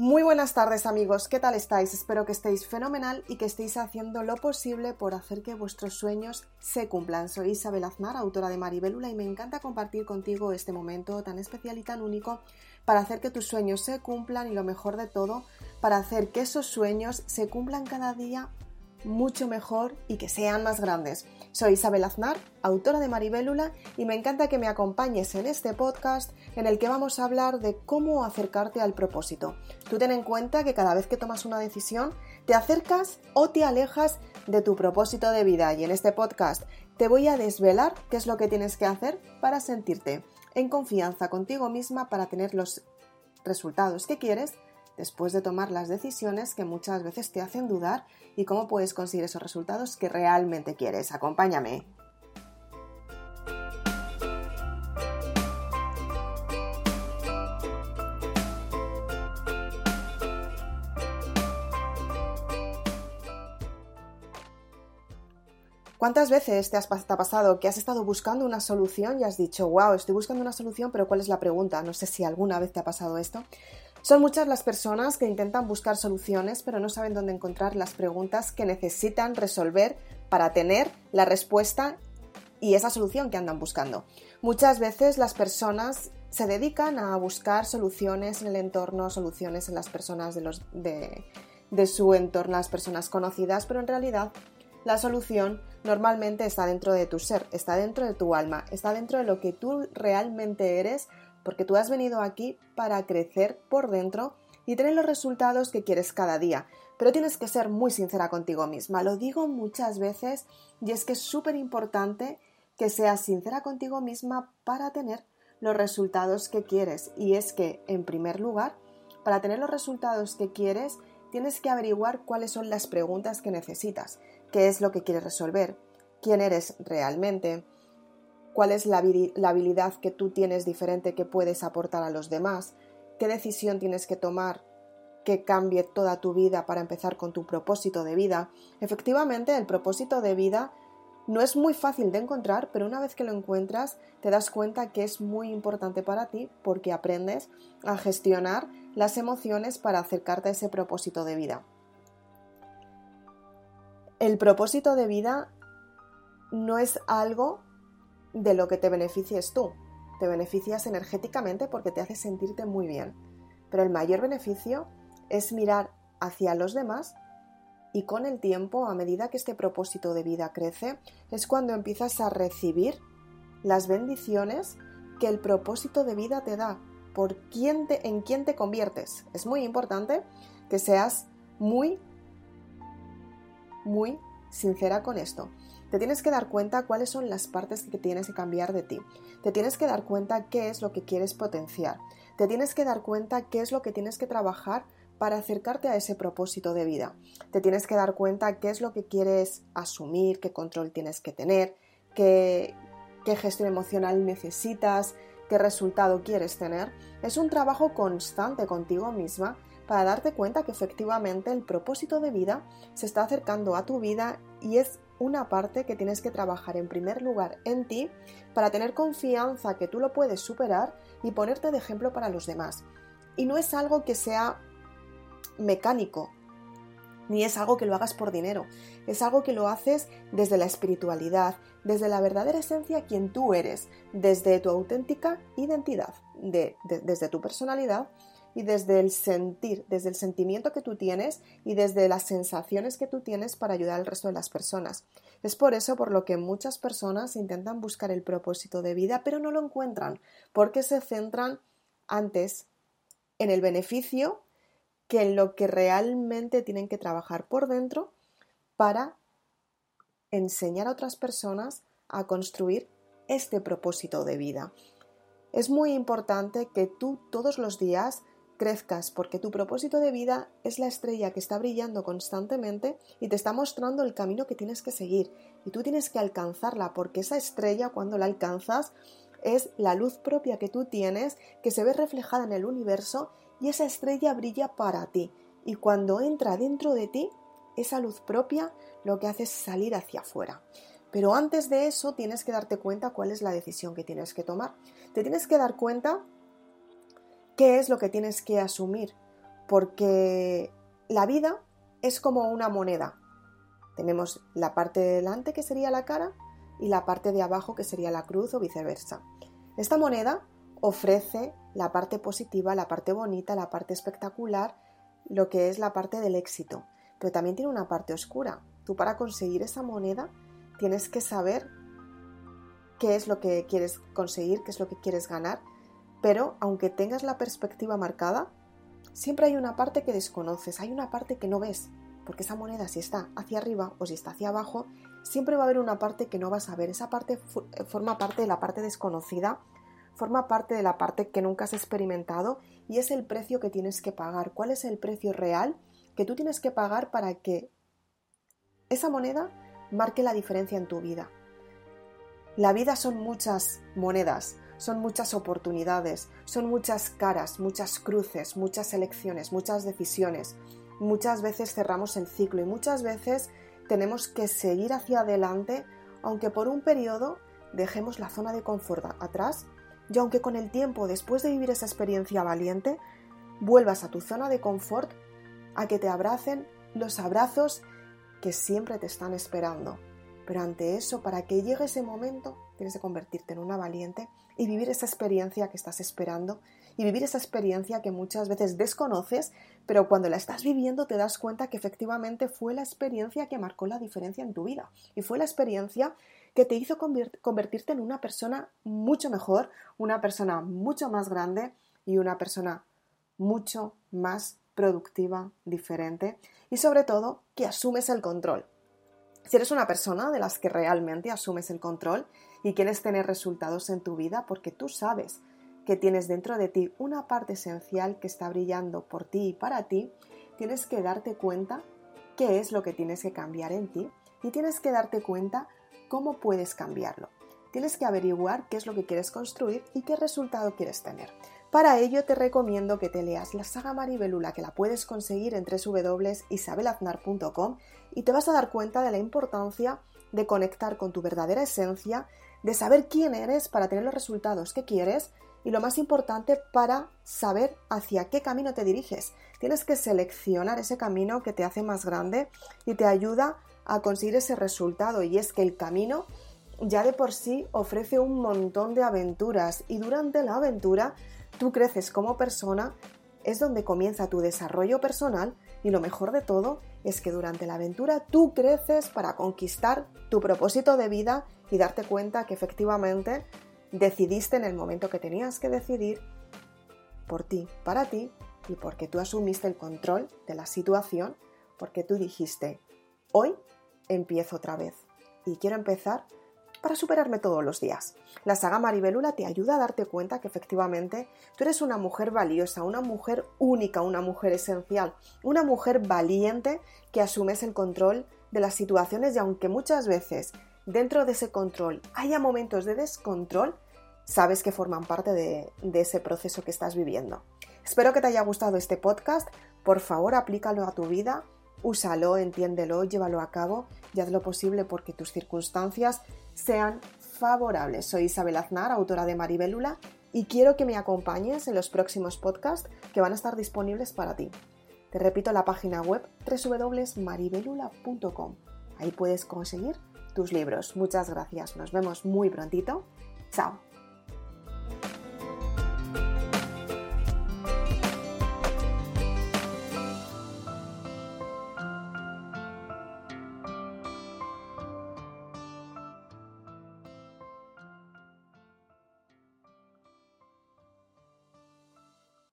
Muy buenas tardes amigos, ¿qué tal estáis? Espero que estéis fenomenal y que estéis haciendo lo posible por hacer que vuestros sueños se cumplan. Soy Isabel Aznar, autora de Maribélula y me encanta compartir contigo este momento tan especial y tan único para hacer que tus sueños se cumplan y lo mejor de todo, para hacer que esos sueños se cumplan cada día mucho mejor y que sean más grandes. Soy Isabel Aznar, autora de Maribélula, y me encanta que me acompañes en este podcast en el que vamos a hablar de cómo acercarte al propósito. Tú ten en cuenta que cada vez que tomas una decisión, te acercas o te alejas de tu propósito de vida y en este podcast te voy a desvelar qué es lo que tienes que hacer para sentirte en confianza contigo misma para tener los resultados que quieres después de tomar las decisiones que muchas veces te hacen dudar y cómo puedes conseguir esos resultados que realmente quieres. Acompáñame. ¿Cuántas veces te, has, ha pasado que has estado buscando una solución y has dicho, wow, estoy buscando una solución, pero ¿cuál es la pregunta? No sé si alguna vez te ha pasado esto. Son muchas las personas que intentan buscar soluciones, pero no saben dónde encontrar las preguntas que necesitan resolver para tener la respuesta y esa solución que andan buscando. Muchas veces las personas se dedican a buscar soluciones en el entorno, soluciones en las personas de, los, de, de su entorno, las personas conocidas, pero en realidad la solución normalmente está dentro de tu ser, está dentro de tu alma, está dentro de lo que tú realmente eres porque tú has venido aquí para crecer por dentro y tener los resultados que quieres cada día. Pero tienes que ser muy sincera contigo misma. Lo digo muchas veces y es que es súper importante que seas sincera contigo misma para tener los resultados que quieres. Y es que, en primer lugar, para tener los resultados que quieres, tienes que averiguar cuáles son las preguntas que necesitas, qué es lo que quieres resolver, quién eres realmente, cuál es la, habilidad que tú tienes diferente que puedes aportar a los demás, qué decisión tienes que tomar que cambie toda tu vida para empezar con tu propósito de vida. Efectivamente, el propósito de vida no es muy fácil de encontrar, pero una vez que lo encuentras te das cuenta que es muy importante para ti porque aprendes a gestionar las emociones para acercarte a ese propósito de vida. El propósito de vida no es algo de lo que te beneficies tú. Te beneficias energéticamente porque te hace sentirte muy bien. Pero el mayor beneficio es mirar hacia los demás y con el tiempo, a medida que este propósito de vida crece, es cuando empiezas a recibir las bendiciones que el propósito de vida te da, por quién en quién te conviertes. Es muy importante que seas muy, muy sincera con esto. Te tienes que dar cuenta cuáles son las partes que tienes que cambiar de ti. Te tienes que dar cuenta qué es lo que quieres potenciar. Te tienes que dar cuenta qué es lo que tienes que trabajar para acercarte a ese propósito de vida. Te tienes que dar cuenta qué es lo que quieres asumir, qué control tienes que tener, qué, qué gestión emocional necesitas, qué resultado quieres tener. Es un trabajo constante contigo misma para darte cuenta que efectivamente el propósito de vida se está acercando a tu vida y es una parte que tienes que trabajar en primer lugar en ti para tener confianza que tú lo puedes superar y ponerte de ejemplo para los demás. Y no es algo que sea mecánico, ni es algo que lo hagas por dinero, es algo que lo haces desde la espiritualidad, desde la verdadera esencia quien tú eres, desde tu auténtica identidad, desde tu personalidad y desde el sentir, desde el sentimiento que tú tienes y desde las sensaciones que tú tienes para ayudar al resto de las personas. Es por eso por lo que muchas personas intentan buscar el propósito de vida, pero no lo encuentran, porque se centran antes en el beneficio que en lo que realmente tienen que trabajar por dentro para enseñar a otras personas a construir este propósito de vida. Es muy importante que tú todos los días crezcas, porque tu propósito de vida es la estrella que está brillando constantemente y te está mostrando el camino que tienes que seguir. Y tú tienes que alcanzarla, porque esa estrella cuando la alcanzas es la luz propia que tú tienes, que se ve reflejada en el universo y esa estrella brilla para ti. Y cuando entra dentro de ti, esa luz propia lo que hace es salir hacia afuera. Pero antes de eso tienes que darte cuenta cuál es la decisión que tienes que tomar. Te tienes que dar cuenta ¿Qué es lo que tienes que asumir? porque la vida es como una moneda. Tenemos la parte de delante que sería la cara y la parte de abajo que sería la cruz o viceversa. Esta moneda ofrece la parte positiva, la parte bonita, la parte espectacular, lo que es la parte del éxito, pero también tiene una parte oscura. Tú para conseguir esa moneda tienes que saber qué es lo que quieres conseguir, qué es lo que quieres ganar, pero aunque tengas la perspectiva marcada, siempre hay una parte que desconoces, hay una parte que no ves, porque esa moneda si está hacia arriba o si está hacia abajo, siempre va a haber una parte que no vas a ver. Esa parte eh, forma parte de la parte desconocida, forma parte de la parte que nunca has experimentado y es el precio que tienes que pagar. ¿Cuál es el precio real que tú tienes que pagar para que esa moneda marque la diferencia en tu vida? La vida son muchas monedas, son muchas oportunidades, son muchas caras, muchas cruces, muchas elecciones, muchas decisiones. Muchas veces cerramos el ciclo y muchas veces tenemos que seguir hacia adelante, aunque por un periodo dejemos la zona de confort atrás y aunque con el tiempo, después de vivir esa experiencia valiente, vuelvas a tu zona de confort, a que te abracen los abrazos que siempre te están esperando. Pero ante eso, para que llegue ese momento, tienes que convertirte en una valiente y vivir esa experiencia que estás esperando y vivir esa experiencia que muchas veces desconoces, pero cuando la estás viviendo te das cuenta que efectivamente fue la experiencia que marcó la diferencia en tu vida y fue la experiencia que te hizo convertirte en una persona mucho mejor, una persona mucho más grande y una persona mucho más productiva, diferente y sobre todo que asumes el control. Si eres una persona de las que realmente asumes el control y quieres tener resultados en tu vida porque tú sabes que tienes dentro de ti una parte esencial que está brillando por ti y para ti, tienes que darte cuenta qué es lo que tienes que cambiar en ti y tienes que darte cuenta cómo puedes cambiarlo. Tienes que averiguar qué es lo que quieres construir y qué resultado quieres tener. Para ello te recomiendo que te leas la saga Maribelula que la puedes conseguir en www.isabelaznar.com y te vas a dar cuenta de la importancia de conectar con tu verdadera esencia, de saber quién eres para tener los resultados que quieres y lo más importante para saber hacia qué camino te diriges. Tienes que seleccionar ese camino que te hace más grande y te ayuda a conseguir ese resultado y es que el camino ya de por sí ofrece un montón de aventuras y durante la aventura tú creces como persona, es donde comienza tu desarrollo personal y lo mejor de todo es que durante la aventura tú creces para conquistar tu propósito de vida y darte cuenta que efectivamente decidiste en el momento que tenías que decidir por ti, para ti y porque tú asumiste el control de la situación, porque tú dijiste, hoy empiezo otra vez y quiero empezar para superarme todos los días. La saga Maribelula te ayuda a darte cuenta que efectivamente tú eres una mujer valiosa, una mujer única, una mujer esencial, una mujer valiente que asumes el control de las situaciones y aunque muchas veces dentro de ese control haya momentos de descontrol, sabes que forman parte de, ese proceso que estás viviendo. Espero que te haya gustado este podcast. Por favor, aplícalo a tu vida úsalo, entiéndelo, llévalo a cabo y haz lo posible porque tus circunstancias sean favorables. Soy Isabel Aznar, autora de Maribelula, y quiero que me acompañes en los próximos podcasts que van a estar disponibles para ti. Te repito la página web www.maribelula.com. Ahí puedes conseguir tus libros. Muchas gracias. Nos vemos muy prontito. Chao.